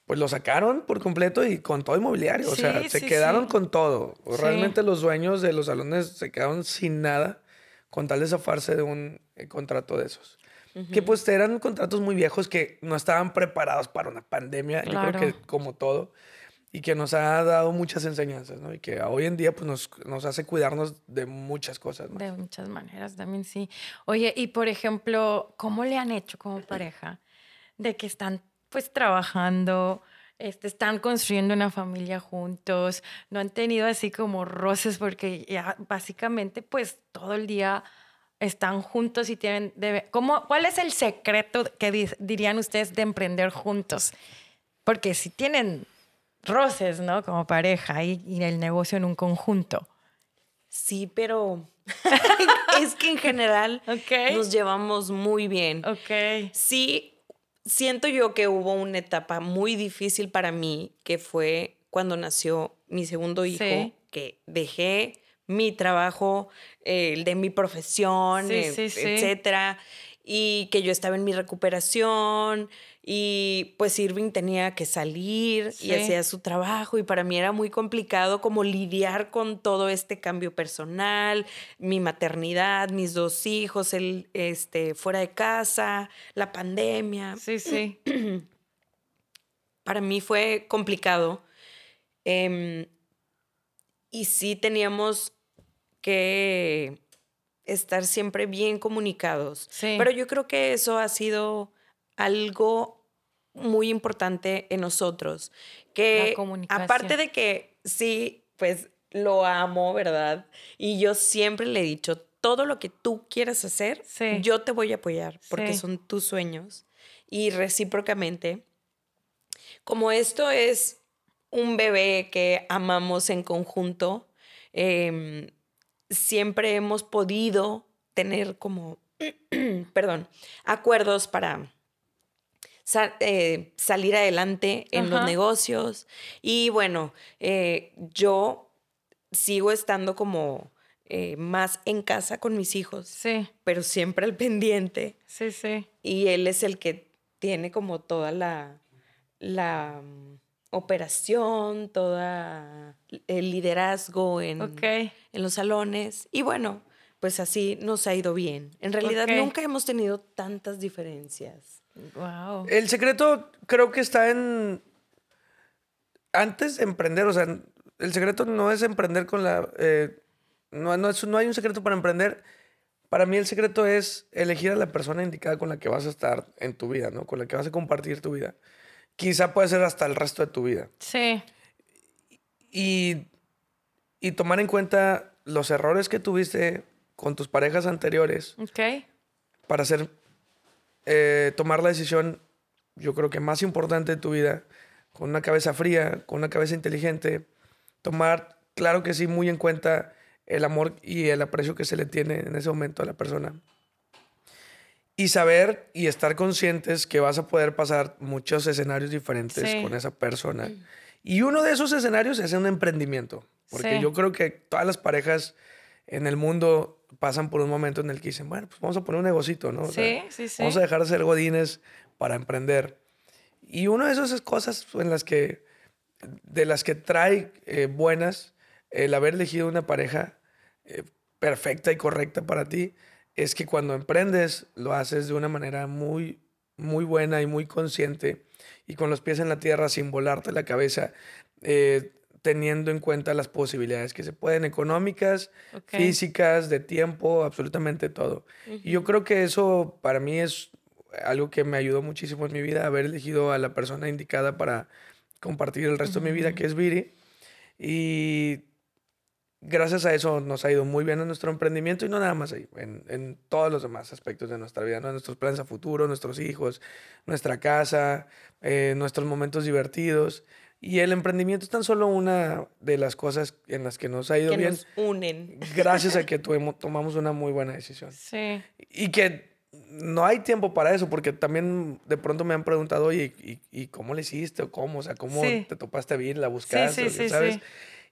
pues lo sacaron por completo y con todo inmobiliario. o sea, Sí, se sí, quedaron sí. con todo. Sí. Realmente los dueños de los salones se quedaron sin nada con tal de zafarse de un eh, contrato de esos. Que pues eran contratos muy viejos que no estaban preparados para una pandemia. Yo creo Claro. que como todo. Y que nos ha dado muchas enseñanzas, ¿no? Y que hoy en día pues nos, nos hace cuidarnos de muchas cosas más. De muchas maneras también sí. Oye, y por ejemplo, ¿cómo le han hecho como pareja de que están pues trabajando, este, están construyendo una familia juntos, no han tenido así como roces porque ya básicamente pues todo el día están juntos y tienen debe- ¿cómo, ¿cuál es el secreto que di- dirían ustedes de emprender juntos? Porque si tienen roces, ¿no? Como pareja y, y el negocio en un conjunto. Sí, pero es que en general Ok. nos llevamos muy bien. Ok. Sí, siento yo que hubo una etapa muy difícil para mí, que fue cuando nació mi segundo hijo, Sí. que dejé mi trabajo, eh, el de mi profesión, Sí, eh, sí. etcétera, y que yo estaba en mi recuperación y pues Irving tenía que salir y Sí. hacía su trabajo y para mí era muy complicado como lidiar con todo este cambio personal, mi maternidad, mis dos hijos, el este fuera de casa, la pandemia. Sí, sí. Para mí fue complicado. Em, y sí teníamos que estar siempre bien comunicados. Sí. Pero yo creo que eso ha sido algo muy importante en nosotros. Que La comunicación. aparte de que sí, pues lo amo, ¿verdad? Y yo siempre le he dicho, todo lo que tú quieras hacer, Sí. yo te voy a apoyar porque Sí. son tus sueños. Y recíprocamente, como esto es un bebé que amamos en conjunto, em, siempre hemos podido tener como, perdón, acuerdos para sa- eh, salir adelante en los negocios. Y bueno, eh, yo sigo estando como eh, más en casa con mis hijos, Sí, pero siempre al pendiente. sí, sí. Y él es el que tiene como toda la, la mm, operación, toda el liderazgo en, en los salones. Y bueno, pues así nos ha ido bien. En realidad nunca hemos tenido tantas diferencias. Wow. El secreto creo que está en. Antes de emprender, o sea, el secreto no es emprender con la. eh, no, no, es- no hay un secreto para emprender. Para mí el secreto es elegir a la persona indicada con la que vas a estar en tu vida, ¿no? Con la que vas a compartir tu vida. Quizá puede ser hasta el resto de tu vida. Sí, Y, y tomar en cuenta los errores que tuviste con tus parejas anteriores ok. para hacer, eh, tomar la decisión, yo creo que más importante de tu vida, con una cabeza fría, con una cabeza inteligente, tomar, claro que sí, muy en cuenta el amor y el aprecio que se le tiene en ese momento a la persona. Y saber y estar conscientes que vas a poder pasar muchos escenarios diferentes Sí. con esa persona. Y uno de esos escenarios es un emprendimiento. Porque Sí. yo creo que todas las parejas en el mundo pasan por un momento en el que dicen, bueno, pues vamos a poner un negocito, ¿no? O Sí, sea, sí, sí. Vamos a dejar de ser godines para emprender. Y una de esas cosas en las que, de las que trae eh, buenas el haber elegido una pareja eh, perfecta y correcta para ti, es que cuando emprendes lo haces de una manera muy, muy buena y muy consciente y con los pies en la tierra sin volarte la cabeza, eh, teniendo en cuenta las posibilidades que se pueden económicas, físicas, de tiempo, absolutamente todo. Y yo creo que eso para mí es algo que me ayudó muchísimo en mi vida, haber elegido a la persona indicada para compartir el resto de mi vida, que es Viri. Y gracias a eso nos ha ido muy bien en nuestro emprendimiento y no nada más ahí, en, en todos los demás aspectos de nuestra vida, ¿no? nuestros planes a futuro, nuestros hijos, nuestra casa, eh, nuestros momentos divertidos. Y el emprendimiento es tan solo una de las cosas en las que nos ha ido Que bien nos unen. gracias a que tomamos una muy buena decisión. Sí. Y que no hay tiempo para eso, porque también de pronto me han preguntado, oye, ¿y, y cómo le hiciste? ¿O cómo? O sea, ¿cómo Sí. te topaste bien? ¿La buscaste? sí, sí, ¿Sabes? sí.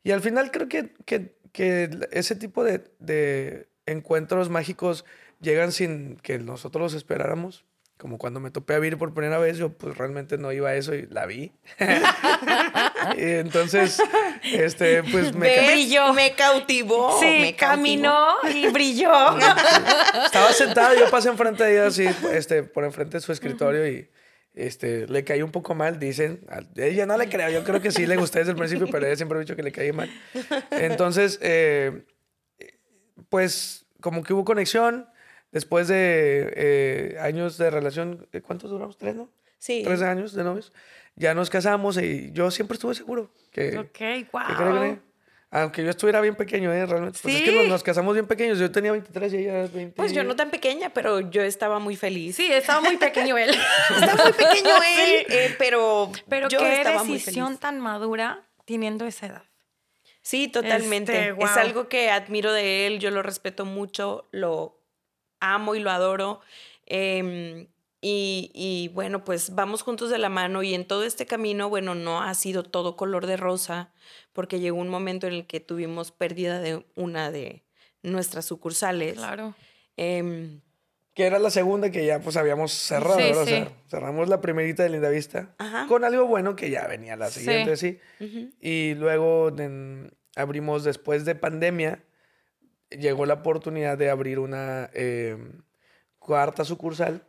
Y al final creo que, que, que ese tipo de, de encuentros mágicos llegan sin que nosotros los esperáramos. Como cuando me topé a Vir por primera vez, yo pues realmente no iba a eso y la vi. Y entonces, este, pues me... Brilló. Me cautivó. sí, me cautivó. caminó y brilló. Estaba sentado, yo pasé enfrente de ella así, este, por enfrente de su escritorio y este, le caí un poco mal, dicen. A ella no le creo, yo creo que sí le gusté desde el principio, pero ella siempre ha dicho que le caí mal. Entonces, eh, pues como que hubo conexión. Después de eh, años de relación, ¿eh, ¿cuántos duramos? ¿Tres, no? Sí. Tres años de novios. Ya nos casamos y yo siempre estuve seguro que... ok, que wow. creo que- aunque yo estuviera bien pequeño, ¿eh? Realmente. Pues es que Sí. nos, nos casamos bien pequeños. Yo tenía 23 y ella 20. Pues yo no tan pequeña, pero yo estaba muy feliz. Sí, estaba muy pequeño él. Estaba muy pequeño él, eh, pero, Pero yo qué estaba muy decisión feliz. tan madura teniendo esa edad. Sí, totalmente. Este, Es guau. algo que admiro de él, yo lo respeto mucho, lo amo y lo adoro. Em, y, y, bueno, pues vamos juntos de la mano y en todo este camino, bueno, no ha sido todo color de rosa, porque llegó un momento en el que tuvimos pérdida de una de nuestras sucursales. Claro. Em, que era la segunda que ya pues habíamos cerrado, Sí, ¿verdad? O sea, cerramos la primerita de Linda Vista Ajá. con algo bueno que ya venía la Sí. siguiente, sí. Y luego en- abrimos después de pandemia, llegó la oportunidad de abrir una eh, cuarta sucursal,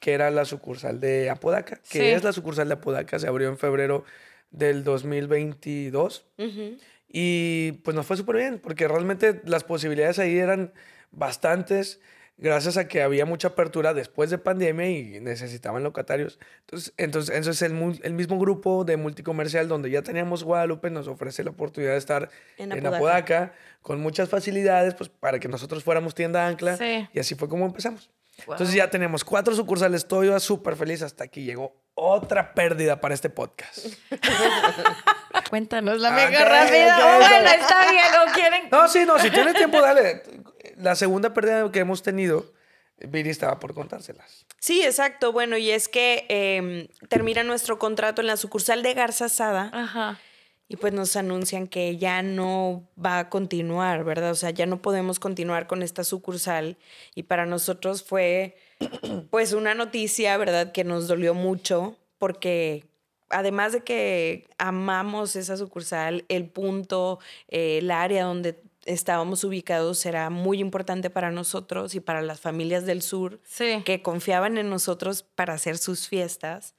que era la sucursal de Apodaca, que Sí. es la sucursal de Apodaca, se abrió en febrero del 2022. Ujú. Y pues nos fue súper bien, porque realmente las posibilidades ahí eran bastantes, gracias a que había mucha apertura después de pandemia y necesitaban locatarios. Entonces, entonces, entonces el, el mismo grupo de multicomercial donde ya teníamos Guadalupe nos ofrece la oportunidad de estar En en, Apodaca. Apodaca. con muchas facilidades, pues para que nosotros fuéramos tienda ancla. Sí. Y así fue como empezamos. Wow. Entonces ya tenemos cuatro sucursales, estoy yo súper feliz hasta aquí llegó otra pérdida para este podcast. Cuéntanos la Ah, mega rápida. Oh, bueno, está bien, ¿o quieren? No, sí, no, si tienes tiempo, dale. La segunda pérdida que hemos tenido, Viri estaba por contárselas. Sí, exacto. Bueno, y es que em, termina nuestro contrato en la sucursal de Garza Sada Ajá. y pues nos anuncian que ya no va a continuar, ¿verdad? O sea, ya no podemos continuar con esta sucursal y para nosotros fue pues una noticia, ¿verdad? Que nos dolió mucho porque además de que amamos esa sucursal, el punto, eh, el área donde estábamos ubicados era muy importante para nosotros y para las familias del sur Sí. que confiaban en nosotros para hacer sus fiestas.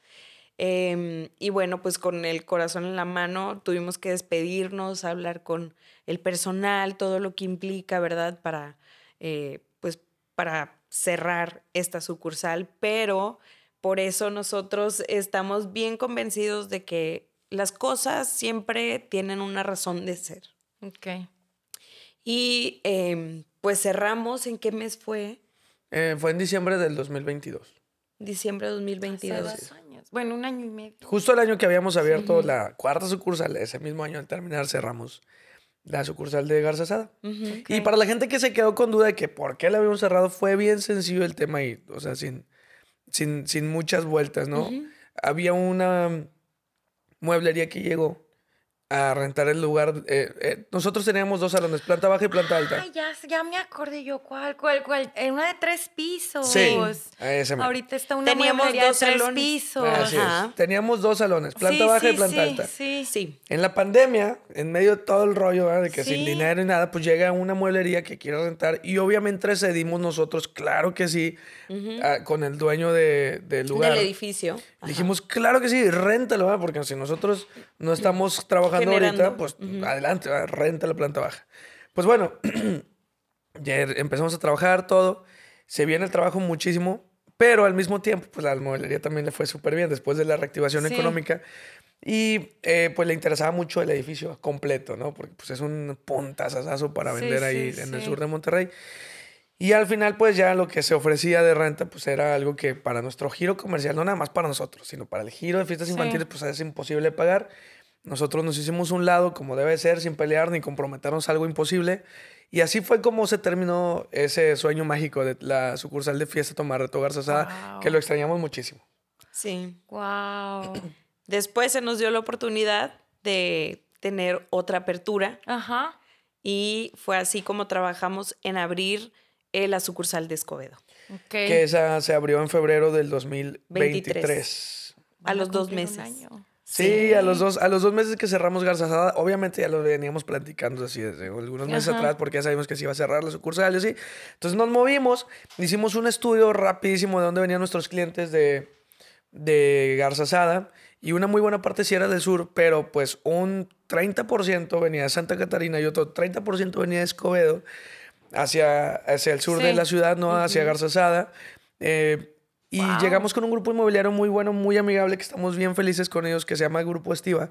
Em, y bueno, pues con el corazón en la mano tuvimos que despedirnos, hablar con el personal, todo lo que implica, ¿verdad? Para, eh, pues, para cerrar esta sucursal, pero por eso nosotros estamos bien convencidos de que las cosas siempre tienen una razón de ser. Ok. Y em, pues cerramos, ¿en qué mes fue? Eh, fue en diciembre del 2022. Diciembre de Hace 2022. dos años. Bueno, un año y medio. Justo el año que habíamos abierto la cuarta sucursal, ese mismo año al terminar cerramos la sucursal de Garza Sada. Y para la gente que se quedó con duda de que por qué la habíamos cerrado, fue bien sencillo el tema y, o sea, sin, sin, sin muchas vueltas, ¿no? Había una mueblería que llegó a rentar el lugar. eh, eh, nosotros teníamos dos salones, planta baja y planta alta. Ay, ya, ya me acordé yo. ¿Cuál, cuál, cuál? En una de tres pisos. Sí, a ese. Ahorita está una Teníamos dos de tres salones. pisos. Así Ajá. es. Teníamos dos salones, planta Sí, baja y planta sí, alta. Sí, Sí. En la pandemia, en medio de todo el rollo, ¿verdad? de que sin dinero y nada, pues llega una mueblería que quiere rentar y obviamente cedimos nosotros, claro que sí, ah, con el dueño de- del lugar. Del edificio. Ajá. Dijimos, claro que sí, réntalo, ¿verdad? porque si nosotros no estamos trabajando Generando. ahorita, pues adelante, renta la planta baja. Pues bueno, ya empezamos a trabajar todo, se viene el trabajo muchísimo, pero al mismo tiempo, pues la mueblería también le fue súper bien después de la reactivación Sí. económica. Y eh, pues le interesaba mucho el edificio completo, ¿no? Porque pues es un puntazazazo para Sí, vender ahí sí, en el sur de Monterrey. Y al final, pues ya lo que se ofrecía de renta, pues era algo que para nuestro giro comercial, no nada más para nosotros, sino para el giro de fiestas Sí. infantiles, pues es imposible pagar. Nosotros nos hicimos un lado como debe ser, sin pelear ni comprometernos a algo imposible. Y así fue como se terminó ese sueño mágico de la sucursal de Fiesta Tomarreto Garza Sada, Wow. que lo extrañamos muchísimo. Sí. Wow. Después se nos dio la oportunidad de tener otra apertura Ajá. y fue así como trabajamos en abrir eh, la sucursal de Escobedo. Ok. Que esa se abrió en febrero del 2023. A los dos un meses. año. Sí, a los dos, a los dos meses que cerramos Garza Sada, obviamente ya lo veníamos platicando así desde algunos meses Ajá. atrás, porque ya sabíamos que se iba a cerrar la sucursal y así. Entonces nos movimos, hicimos un estudio rapidísimo de dónde venían nuestros clientes de, de Garza Sada, y una muy buena parte sí era del sur, pero pues un 30% venía de Santa Catarina y otro 30% venía de Escobedo, hacia, hacia el sur Sí. de la ciudad, ¿no? Hacia Garza Sada. Eh, y Wow. llegamos con un grupo inmobiliario muy bueno, muy amigable, que estamos bien felices con ellos, que se llama Grupo Estiva.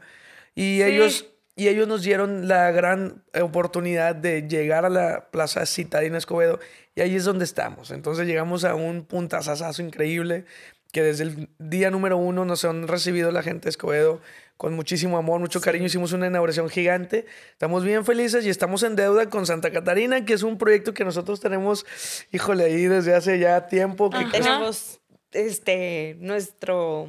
Y ellos, y ellos nos dieron la gran oportunidad de llegar a la Plaza Citadina Escobedo. Y ahí es donde estamos. Entonces llegamos a un puntazazazo increíble, que desde el día número uno nos han recibido la gente de Escobedo con muchísimo amor, mucho cariño. Hicimos una inauguración gigante. Estamos bien felices y estamos en deuda con Santa Catarina, que es un proyecto que nosotros tenemos, híjole, ahí desde hace ya tiempo. Que Tenemos este, nuestro,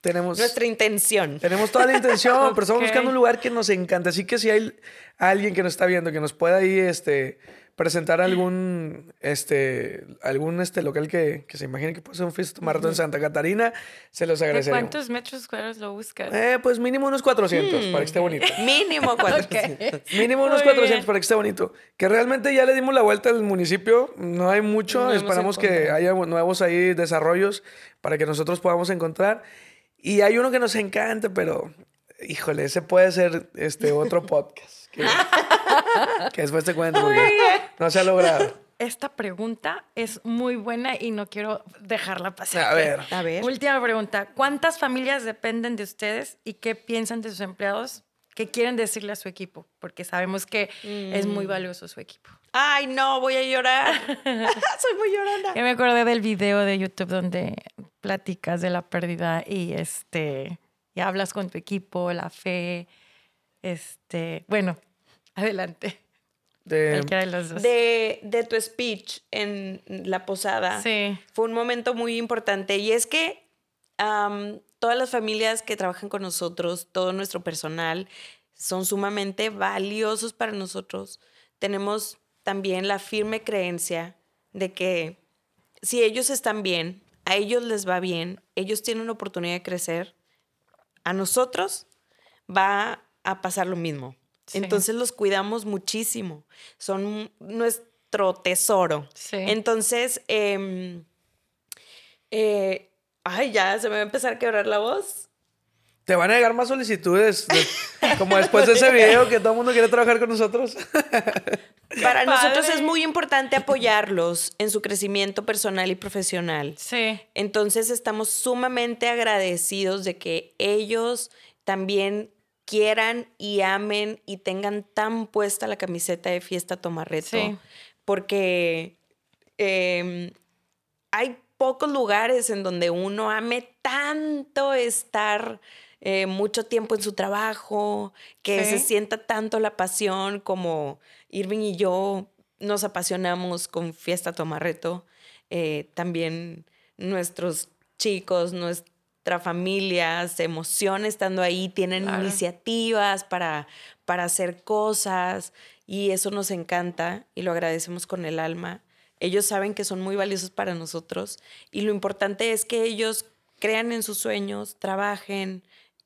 Tenemos, nuestra intención. tenemos toda la intención, pero estamos buscando un lugar que nos encanta. Así que si hay alguien que nos está viendo, que nos pueda ahí este, presentar algún, este, algún este, local que, que se imagine que puede ser un fiesta maratón en Santa Catarina, se los ¿De agradeceremos. cuántos metros cuadrados lo buscas? Eh, pues mínimo unos 400 para que esté bonito. Mínimo cuatro. Mínimo unos Muy 400 bien. para que esté bonito. Que realmente ya le dimos la vuelta al municipio. No hay mucho. No Esperamos que haya nuevos ahí desarrollos para que nosotros podamos encontrar. Y hay uno que nos encanta, pero híjole, ese puede ser este otro podcast. Que, que después te cuento porque no se ha logrado. Esta pregunta es muy buena y no quiero dejarla pasar. A ver. A ver. Última pregunta. ¿Cuántas familias dependen de ustedes y qué piensan de sus empleados? ¿Qué quieren decirle a su equipo? Porque sabemos que es muy Mm. valioso su equipo. Ay, no, voy a llorar. Soy muy llorona. Yo me acordé del video de YouTube donde platicas de la pérdida y este y hablas con tu equipo, la fe. Este, bueno, adelante. De- de los dos. De, de tu speech en la posada. Sí. Fue un momento muy importante y es que todas las familias que trabajan con nosotros, todo nuestro personal, son sumamente valiosos para nosotros. Tenemos también la firme creencia de que si ellos están bien, a ellos les va bien, ellos tienen la oportunidad de crecer, a nosotros va a pasar lo mismo. Sí. Entonces los cuidamos muchísimo. Son nuestro tesoro. Sí. Entonces, em, eh, ay, ya se me va a empezar a quebrar la voz. Te van a llegar más solicitudes, de- como después de ese video que todo el mundo quiere trabajar con nosotros. Para nosotros es muy importante apoyarlos en su crecimiento personal y profesional. Sí. Entonces estamos sumamente agradecidos de que ellos también quieran y amen y tengan tan puesta la camiseta de fiesta Tomarreto. Sí. Porque em, hay pocos lugares en donde uno ame tanto estar eh, mucho tiempo en su trabajo, que Sí. se sienta tanto la pasión como Irving y yo nos apasionamos con Fiesta Tomarreto. Eh, también nuestros chicos, nuestra familia se emociona estando ahí, tienen Claro. iniciativas para, para hacer cosas y eso nos encanta y lo agradecemos con el alma. Ellos saben que son muy valiosos para nosotros y lo importante es que ellos crean en sus sueños, trabajen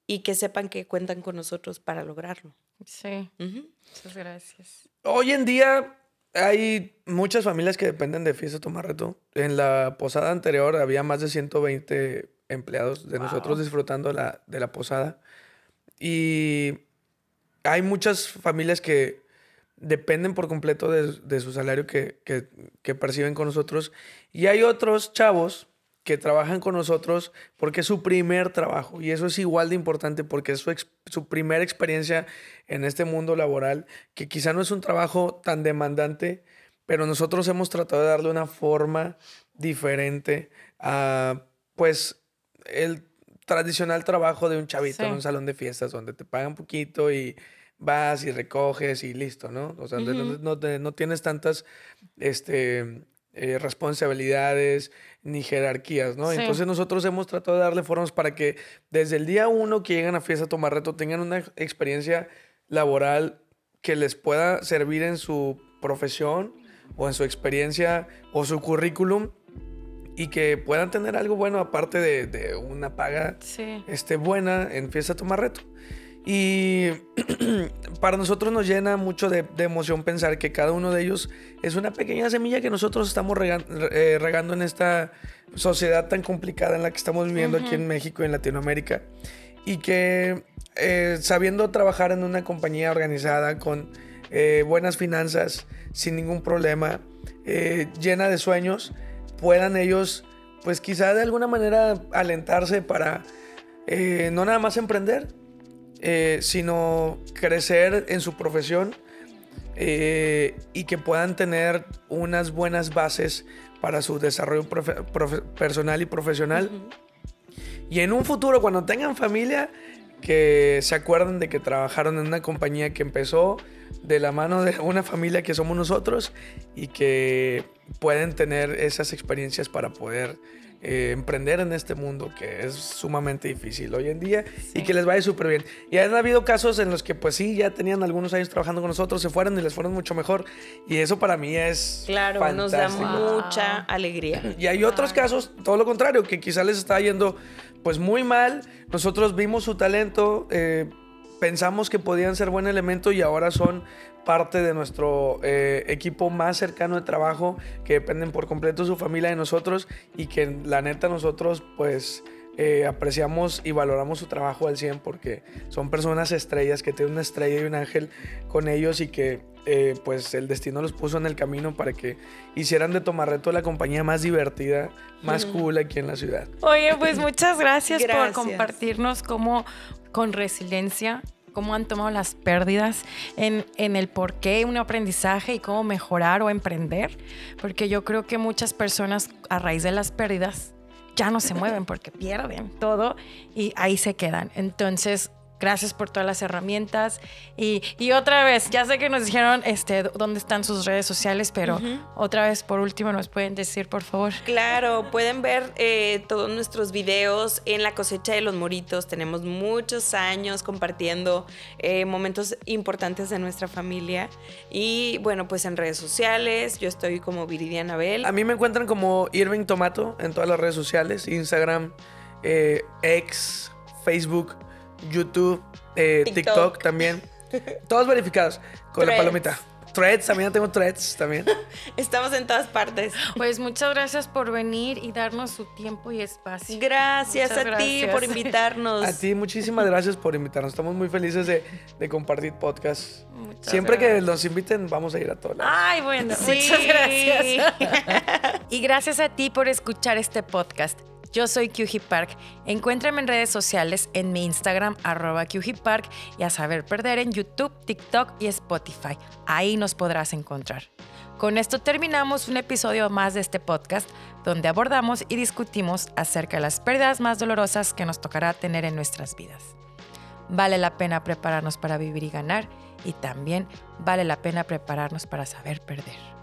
y que sepan que cuentan con nosotros para lograrlo. Sí. Ujú. Muchas gracias. Hoy en día hay muchas familias que dependen de Fiesta Tomarreto. En la posada anterior había más de 120 empleados de nosotros disfrutando la, de la posada. Y hay muchas familias que dependen por completo de, de su salario que, que- que perciben con nosotros. Y hay otros chavos que trabajan con nosotros porque es su primer trabajo. Y eso es igual de importante porque es su, ex- su primera experiencia en este mundo laboral, que quizá no es un trabajo tan demandante, pero nosotros hemos tratado de darle una forma diferente a, pues, el tradicional trabajo de un chavito Sí. en un salón de fiestas donde te pagan poquito y vas y recoges y listo, ¿no? O sea, no- no, no te- no tienes tantas este, eh, responsabilidades ni jerarquías, ¿no? Sí. Entonces nosotros hemos tratado de darle formas para que desde el día uno que llegan a Fiesta Tomar Reto tengan una ex- experiencia laboral que les pueda servir en su profesión o en su experiencia o su currículum y que puedan tener algo bueno aparte de, de una paga Sí. este, buena en Fiesta Tomar Reto. Y para nosotros nos llena mucho de, de emoción pensar que cada uno de ellos es una pequeña semilla que nosotros estamos eh, regando en esta sociedad tan complicada en la que estamos viviendo aquí en México y en Latinoamérica. Y que eh, sabiendo trabajar en una compañía organizada con eh, buenas finanzas, sin ningún problema, llena de sueños, puedan ellos, pues quizá de alguna manera alentarse para eh, no nada más emprender, eh, sino crecer en su profesión eh, y que puedan tener unas buenas bases para su desarrollo personal y profesional. Y en un futuro, cuando tengan familia, que se acuerden de que trabajaron en una compañía que empezó de la mano de una familia que somos nosotros y que pueden tener esas experiencias para poder eh, emprender en este mundo que es sumamente difícil hoy en día y que les vaya súper bien. Y han habido casos en los que pues sí, ya tenían algunos años trabajando con nosotros, se fueron y les fueron mucho mejor y eso para mí es... Claro, nos da mucha alegría. Y hay otros casos, todo lo contrario, que quizá les está yendo pues muy mal. Nosotros vimos su talento, eh, pensamos que podían ser buen elemento y ahora son parte de nuestro eh, equipo más cercano de trabajo, que dependen por completo su familia de nosotros y que la neta nosotros pues eh, apreciamos y valoramos su trabajo al 100 porque son personas estrellas que tienen una estrella y un ángel con ellos y que eh, pues el destino los puso en el camino para que hicieran de Tomarreto la compañía más divertida, más cool aquí en la ciudad. Oye, pues muchas gracias, gracias. por compartirnos cómo con resiliencia cómo han tomado las pérdidas en, en, el por qué, un aprendizaje y cómo mejorar o emprender. Porque yo creo que muchas personas a raíz de las pérdidas ya no se mueven porque pierden todo y ahí se quedan. Entonces, Gracias por todas las herramientas. Y, otra vez, ya sé que nos dijeron este, dónde están sus redes sociales, pero otra vez, por último, nos pueden decir, por favor. Claro, pueden ver eh, todos nuestros videos en la cosecha de los moritos. Tenemos muchos años compartiendo eh, momentos importantes de nuestra familia. Y bueno, pues en redes sociales, yo estoy como Viridiana Bell. A mí me encuentran como Irving Tomato en todas las redes sociales, Instagram, eh, X, Facebook. YouTube, eh, TikTok. también. Todos verificados con la palomita. Threads, también tengo threads también. Estamos en todas partes. Pues muchas gracias por venir y darnos su tiempo y espacio. Gracias a ti por invitarnos. A ti, muchísimas gracias por invitarnos. Estamos muy felices de, compartir podcast. Siempre que nos inviten, vamos a ir a todos. Ay, bueno, muchas gracias. y gracias a ti por escuchar este podcast. Yo soy QG Park. Encuéntrame en redes sociales en mi Instagram, arroba QG Park, y a saber perder en YouTube, TikTok y Spotify. Ahí nos podrás encontrar. Con esto terminamos un episodio más de este podcast donde abordamos y discutimos acerca de las pérdidas más dolorosas que nos tocará tener en nuestras vidas. Vale la pena prepararnos para vivir y ganar y también vale la pena prepararnos para saber perder.